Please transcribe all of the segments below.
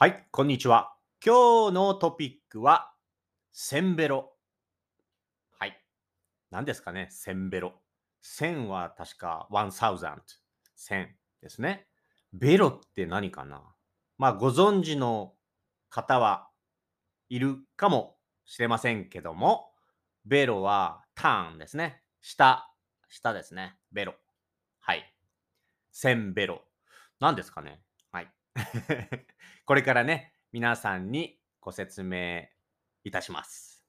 はい、こんにちは。今日のトピックは、センベロ。はい。何ですかね、センベロ。1000は確か1000。1000ですね。ベロって何かな？まあ、ご存知の方はいるかもしれませんけども、ベロはターンですね。下、下ですね。ベロ。はい。センベロ。何ですかね？これからね、皆さんにご説明いたします。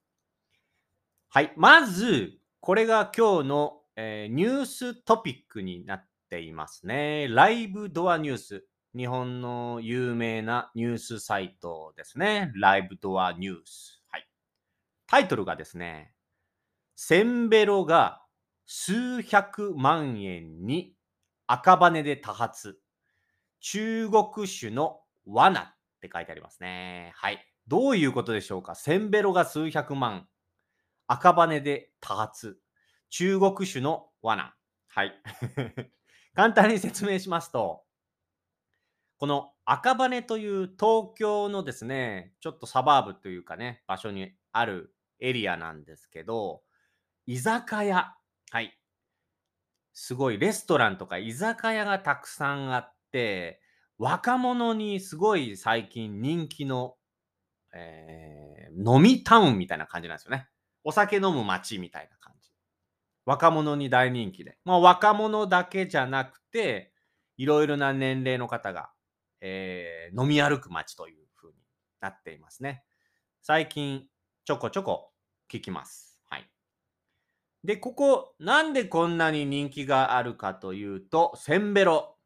はい。まず、これが今日の、えーニューストピックになっていますね。ライブドアニュース。日本の有名なニュースサイトですね。ライブドアニュース。はい。タイトルがですね、センベロが数百万円に赤羽で多発。中国種の罠って書いてありますね。はい。どういうことでしょうか？センベロが数百万。赤羽で多発。中国種の罠。はい。簡単に説明しますと、この赤羽という東京のですね、ちょっとサバーブというかね、場所にあるエリアなんですけど、居酒屋。はい。すごいレストランとか居酒屋がたくさんあって、若者にすごい最近人気の、えー飲みタウンみたいな感じなんですよね。お酒飲む街みたいな感じ。若者に大人気で。まあ若者だけじゃなくて、いろいろな年齢の方が、えー飲み歩く街という風になっていますね。最近ちょこちょこ聞きます。はい。で、ここ、なんでこんなに人気があるかというと、センベロ。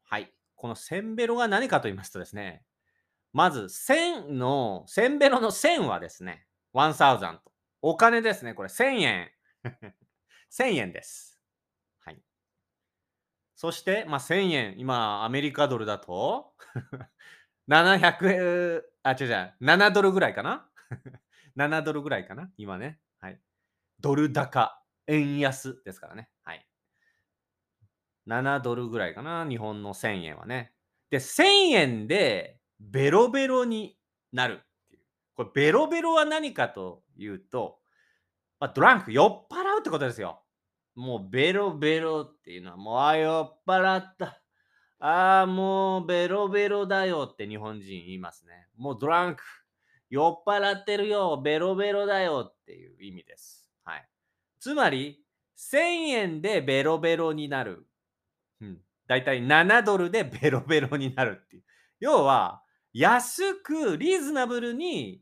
このセンベロが何かと言いますとですね、まず、1000の、センベロの1000はですね、1000。お金ですね。これ1000円。1000円です。はい。そして、まあ、1000円。今、アメリカドルだと、700、あ、違う違う、7ドルぐらいかな ?7 ドルぐらいかな今ね。はい。ドル高、円安ですからね。はい。7ドルぐらいかな日本の1000円はね。で、1000円でベロベロになるっていう。これ、ベロベロは何かというと、まあ、ドランク、酔っ払うってことですよ。もうベロベロっていうのは、もう、あー、酔っ払った。ああ、もうベロベロだよって日本人言いますね。もうドランク、酔っ払ってるよ、ベロベロだよっていう意味です。はい。つまり、1000円でベロベロになる。だいたい7ドルでベロベロになるっていう。要は、安く、リーズナブルに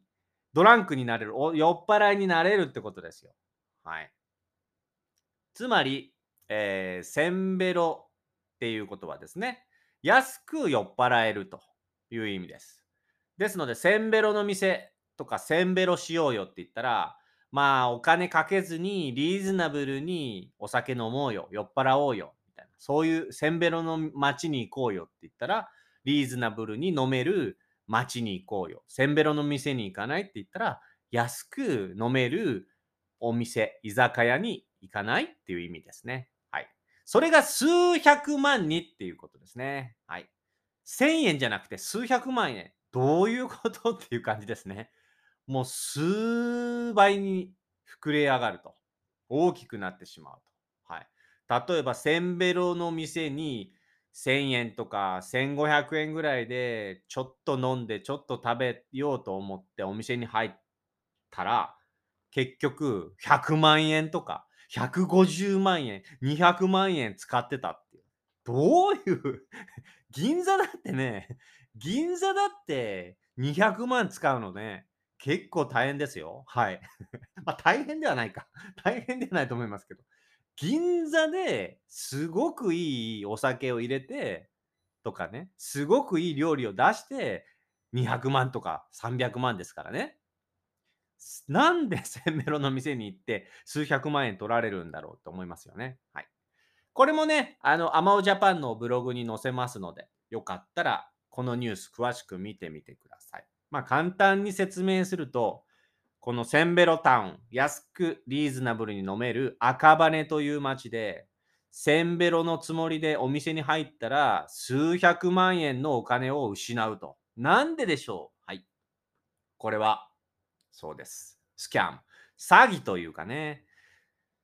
ドランクになれる、酔っ払いになれるってことですよ。はい。つまり、えー、センベロっていうことはですね、安く酔っ払えるという意味です。ですので、センベロの店とかセンベロしようよって言ったら、まあ、お金かけずにリーズナブルにお酒飲もうよ、酔っ払おうよ、そういうセンベロの街に行こうよって言ったら、リーズナブルに飲める街に行こうよ。センベロの店に行かないって言ったら、安く飲めるお店、居酒屋に行かないっていう意味ですね。はい。それが数百万にっていうことですね。はい。1000円じゃなくて数百万円。どういうことっていう感じですね。もう数倍に膨れ上がると。大きくなってしまうと。例えば、センベロの店に1000円とか1500円ぐらいでちょっと飲んでちょっと食べようと思ってお店に入ったら結局100万円とか150万円200万円使ってたっていう。どういう？銀座だってね銀座だって200万使うのね結構大変ですよ。はい。まあ大変ではないか。大変ではないと思いますけど。銀座ですごくいいお酒を入れてとかね、すごくいい料理を出して200万とか300万ですからね。なんでセンベロの店に行って数百万円取られるんだろうと思いますよね。はい。これもね、あの、アマオジャパンのブログに載せますので、よかったらこのニュース詳しく見てみてください。まあ簡単に説明すると、このセンベロタウン、安くリーズナブルに飲める赤羽という街で、センベロのつもりでお店に入ったら、数百万円のお金を失うと。なんででしょう？はい。これは、そうです。スキャン。詐欺というかね。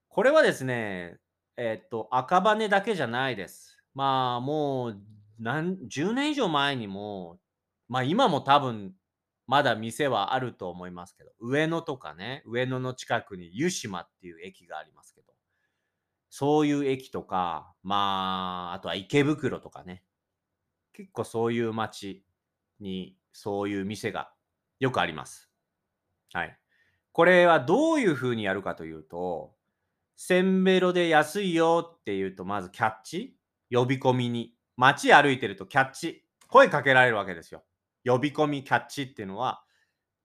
これはですね、えっと、赤羽だけじゃないです。まあ、もう、何、10年以上前にも、まあ今も多分、まだ店はあると思いますけど、上野とかね、上野の近くに湯島っていう駅がありますけど、そういう駅とか、まあ、あとは池袋とかね、結構そういう街にそういう店がよくあります。はい。これはどういう風にやるかというと、せんべろで安いよって言うと、まずキャッチ呼び込みに。街歩いてるとキャッチ。声かけられるわけですよ。呼び込みキャッチっていうのは、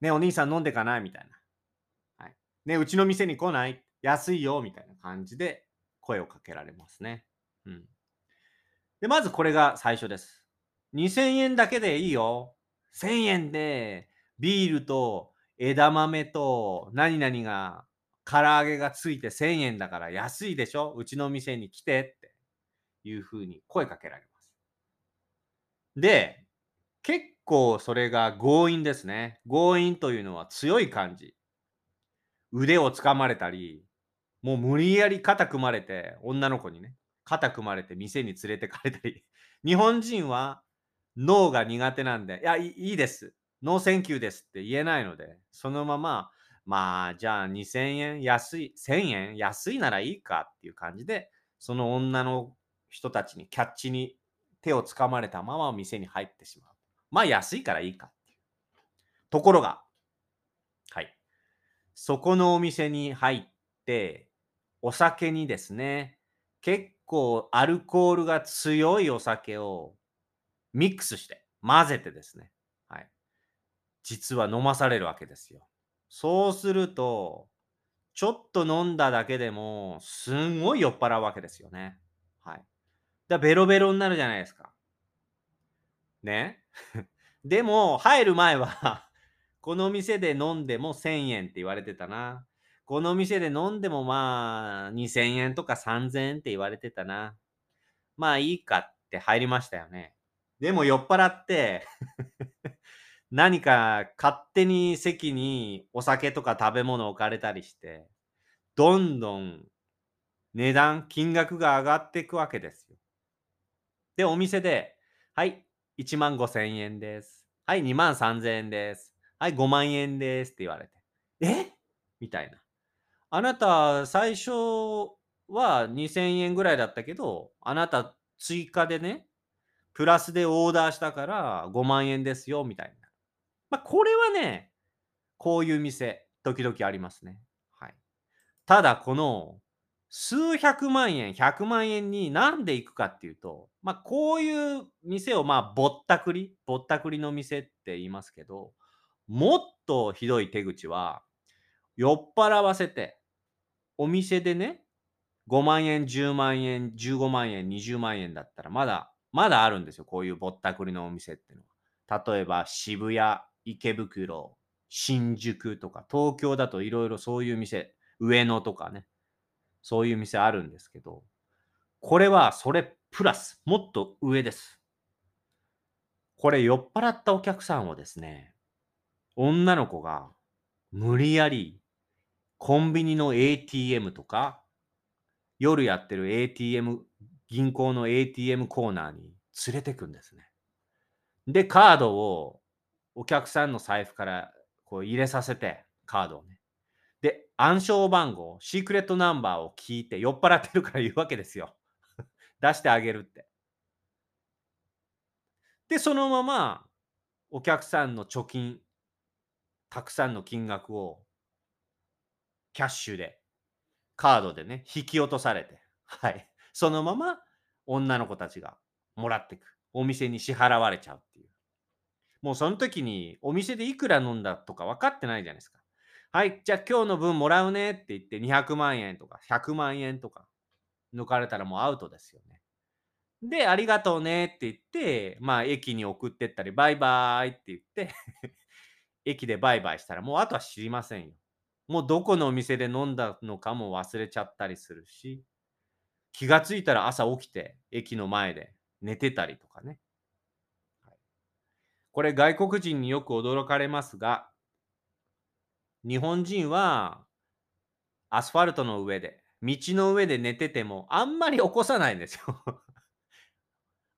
ね、お兄さん飲んでかないみたいな。はい。ね、うちの店に来ない安いよみたいな感じで声をかけられますね。うん。で、まずこれが最初です。2000円だけでいいよ。1000円でビールと枝豆と何々が唐揚げがついて1000円だから安いでしょ？うちの店に来てっていうふうに声かけられます。で、結構それが強引ですね。強引というのは強い感じ。腕をつかまれたり、もう無理やり肩組まれて、女の子にね、肩組まれて店に連れてかれたり。日本人はノーが苦手なんで、いや、いいです。 No thank you ですって言えないので、そのまま、まあ、じゃあ2000円安い、1000円安いならいいかっていう感じで、その女の人たちにキャッチに手をつかまれたまま店に入ってしまう。まあ安いからいいかっていう。ところが、はい。そこのお店に入って、お酒にですね、結構アルコールが強いお酒をミックスして、混ぜてですね、はい。実は飲まされるわけですよ。そうすると、ちょっと飲んだだけでも、すんごい酔っ払うわけですよね。はい。だベロベロになるじゃないですか。ね。でも、入る前は、この店で飲んでも1000円って言われてたな。この店で飲んでもまあ2000円とか3000円って言われてたな。まあいいかって入りましたよね。でも酔っ払って 何か勝手に席にお酒とか食べ物置かれたりして、どんどん値段、金額が上がっていくわけですよ。で、お店で、はい、1万5千円です。はい、2万3千円です。はい、5万円ですって言われて。え？みたいな。あなた、最初は2000円ぐらいだったけど、あなた追加でね、プラスでオーダーしたから5万円ですよ、みたいな。まあ、これはね、こういう店、時々ありますね。はい。ただ、この数百万円、100万円になんで行くかっていうと、まあ、こういう店を、まあ、ぼったくり、ぼったくりの店って言いますけど、もっとひどい手口は、酔っ払わせて、お店でね、5万円、10万円、15万円、20万円だったら、まだ、まだあるんですよ。こういうぼったくりのお店っていうのは。例えば、渋谷、池袋、新宿とか、東京だといろいろそういう店、上野とかね、そういう店あるんですけど、これはそれプラス、もっと上です。これ酔っ払ったお客さんをですね、女の子が無理やりコンビニの ATM とか、夜やってる ATM、銀行の ATM コーナーに連れてくんですね。で、カードをお客さんの財布からこう入れさせて、カードをね。で、暗証番号、シークレットナンバーを聞いて酔っ払ってるから言うわけですよ。出してあげるって。で、そのままお客さんの貯金、たくさんの金額をキャッシュで、カードでね、引き落とされて、はい。そのまま女の子たちがもらっていく。お店に支払われちゃうっていう。もうその時にお店でいくら飲んだとか分かってないじゃないですか。はい、じゃあ今日の分もらうねって言って200万円とか100万円とか抜かれたらもうアウトですよね。で、ありがとうねって言って、まあ駅に送ってったり、バイバーイって言って 駅でバイバイしたらもうあとは知りませんよ。もうどこのお店で飲んだのかも忘れちゃったりするし、気がついたら朝起きて駅の前で寝てたりとかね。これ外国人によく驚かれますが、日本人はアスファルトの上で、道の上で寝ててもあんまり起こさないんですよ。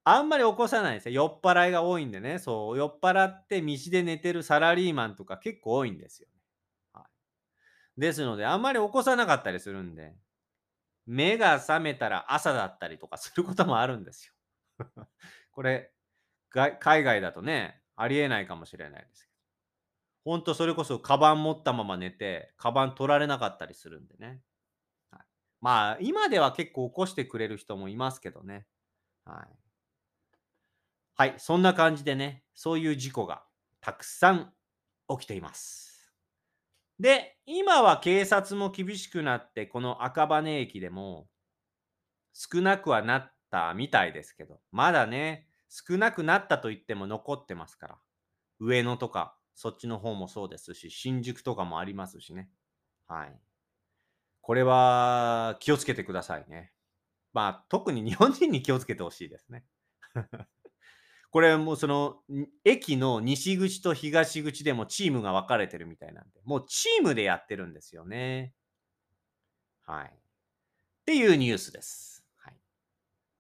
あんまり起こさないんですよ。酔っ払いが多いんでね。そう、酔っ払って道で寝てるサラリーマンとか結構多いんですよ。はい、ですので、あんまり起こさなかったりするんで、目が覚めたら朝だったりとかすることもあるんですよ。これ、海外だとね、ありえないかもしれないですけど。ほんとそれこそカバン持ったまま寝て、カバン取られなかったりするんでね。はい、まあ、今では結構起こしてくれる人もいますけどね。はい。はい、そんな感じでね、そういう事故がたくさん起きています。で、今は警察も厳しくなって、この赤羽駅でも少なくはなったみたいですけど、まだね、少なくなったと言っても残ってますから。上野とか、そっちの方もそうですし、新宿とかもありますしね。はい。これは気をつけてくださいね。まあ、特に日本人に気をつけてほしいですね。これもうその駅の西口と東口でもチームが分かれてるみたいなんで、もうチームでやってるんですよね。はい。っていうニュースです。はい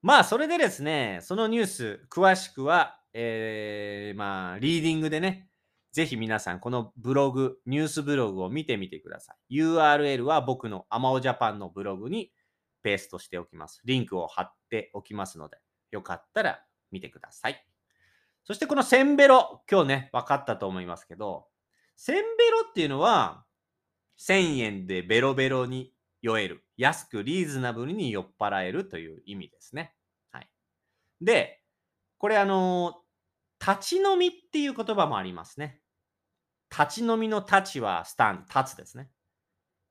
まあ、それでですね、そのニュース、詳しくは、えー、まあ、リーディングでね、ぜひ皆さん、このブログ、ニュースブログを見てみてください。URL は僕のアマオジャパンのブログにペーストしておきます。リンクを貼っておきますので、よかったら見てください。そしてこのセンベロ、今日ね、分かったと思いますけど、センベロっていうのは、1000円でベロベロに酔える。安くリーズナブルに酔っ払えるという意味ですね。はいで、これあの立ち飲みっていう言葉もありますね。立ち飲みの立ちはスタン、立つですね。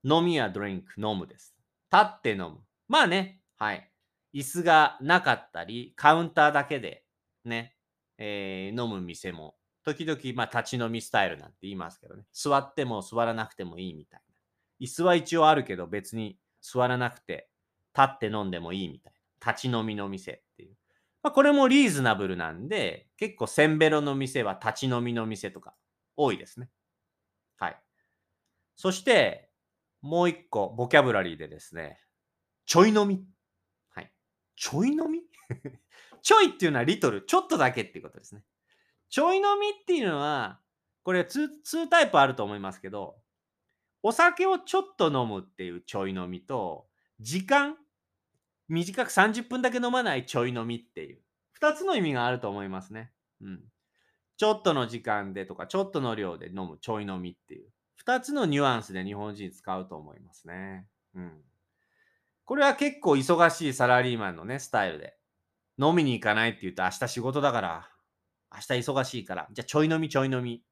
飲みはドリンク、飲むです。立って飲む。まあね、はい。椅子がなかったり、カウンターだけでね、えー、飲む店も、時々、まあ、立ち飲みスタイルなんて言いますけどね。座っても座らなくてもいいみたいな。椅子は一応あるけど、別に座らなくて、立って飲んでもいいみたいな。立ち飲みの店っていう。まあ、これもリーズナブルなんで、結構センベロの店は立ち飲みの店とか多いですね。そして、もう一個、ボキャブラリーでですね、ちょい飲み。はい。ちょい飲み？ちょいっていうのはリトル、ちょっとだけっていうことですね。ちょい飲みっていうのは、これ 2, 2タイプあると思いますけど、お酒をちょっと飲むっていうちょい飲みと、時間、短く30分だけ飲まないちょい飲みっていう、2つの意味があると思いますね。うん。ちょっとの時間でとか、ちょっとの量で飲むちょい飲みっていう、2つのニュアンスで日本人使うと思いますね。うん。これは結構忙しいサラリーマンのね、スタイルで。飲みに行かないって言うと、明日仕事だから、明日忙しいから、じゃあちょい飲みちょい飲み。って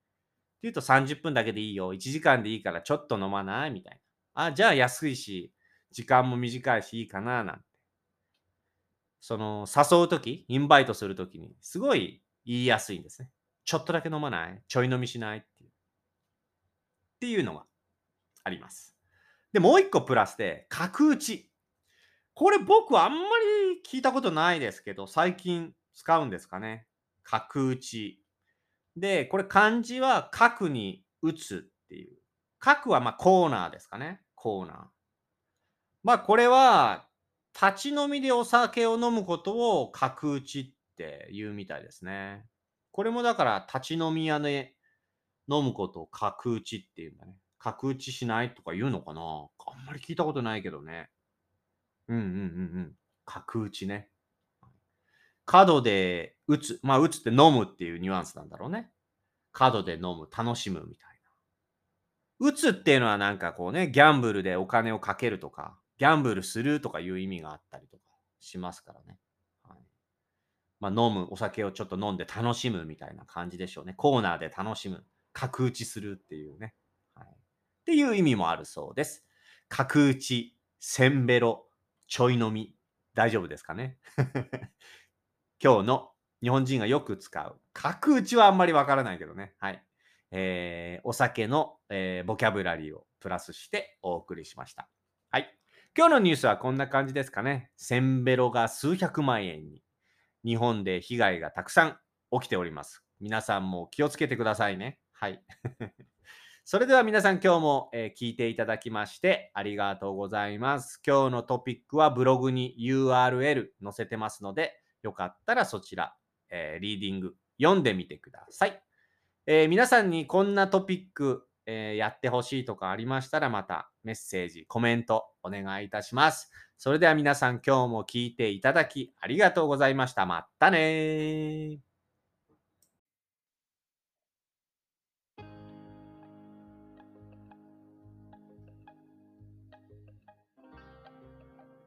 言うと30分だけでいいよ。1時間でいいからちょっと飲まないみたいな。あ、じゃあ安いし、時間も短いしいいかななんて。その、誘うとき、インバイトするときに、すごい言いやすいんですね。ちょっとだけ飲まない？ちょい飲みしない？っていう。のがあります。で、もう一個プラスで、角打ち。これ僕あんまり聞いたことないですけど、最近使うんですかね。角打ち。で、これ漢字は角に打つっていう。角はまあコーナーですかね。コーナー。まあこれは立ち飲みでお酒を飲むことを角打ちって言うみたいですね。これもだから立ち飲み屋で飲むことを角打ちって言うんだね。角打ちしないとか言うのかな？あんまり聞いたことないけどね。うんうんうんうん。角打ちね。角で打つ。まあ打つって飲むっていうニュアンスなんだろうね。角で飲む、楽しむみたいな。打つっていうのはなんかこうね、ギャンブルでお金をかけるとか、ギャンブルするとかいう意味があったりとかしますからね。はいまあ、飲む、お酒をちょっと飲んで楽しむみたいな感じでしょうね。コーナーで楽しむ。角打ちするっていうね。はい、っていう意味もあるそうです。角打ち、せんべろ、ちょい飲み。大丈夫ですかね？今日の日本人がよく使う。角打ちはあんまりわからないけどね。はい。えー、お酒の、えー、ボキャブラリーをプラスしてお送りしました。はい。今日のニュースはこんな感じですかね。センベロが数百万円に。日本で被害がたくさん起きております。皆さんも気をつけてくださいね。はい。それでは皆さん今日も、え聞いていただきましてありがとうございます。今日のトピックはブログに URL 載せてますので、よかったらそちら、えリーディング読んでみてください。えー皆さんにこんなトピック、えーやってほしいとかありましたらまたメッセージ、コメントお願いいたします。それでは皆さん今日も聞いていただきありがとうございました。またね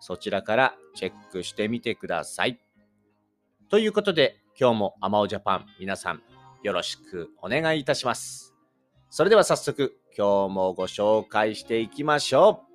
そちらからチェックしてみてください。ということで、今日もアマオジャパン皆さんよろしくお願いいたします。それでは早速今日もご紹介していきましょう。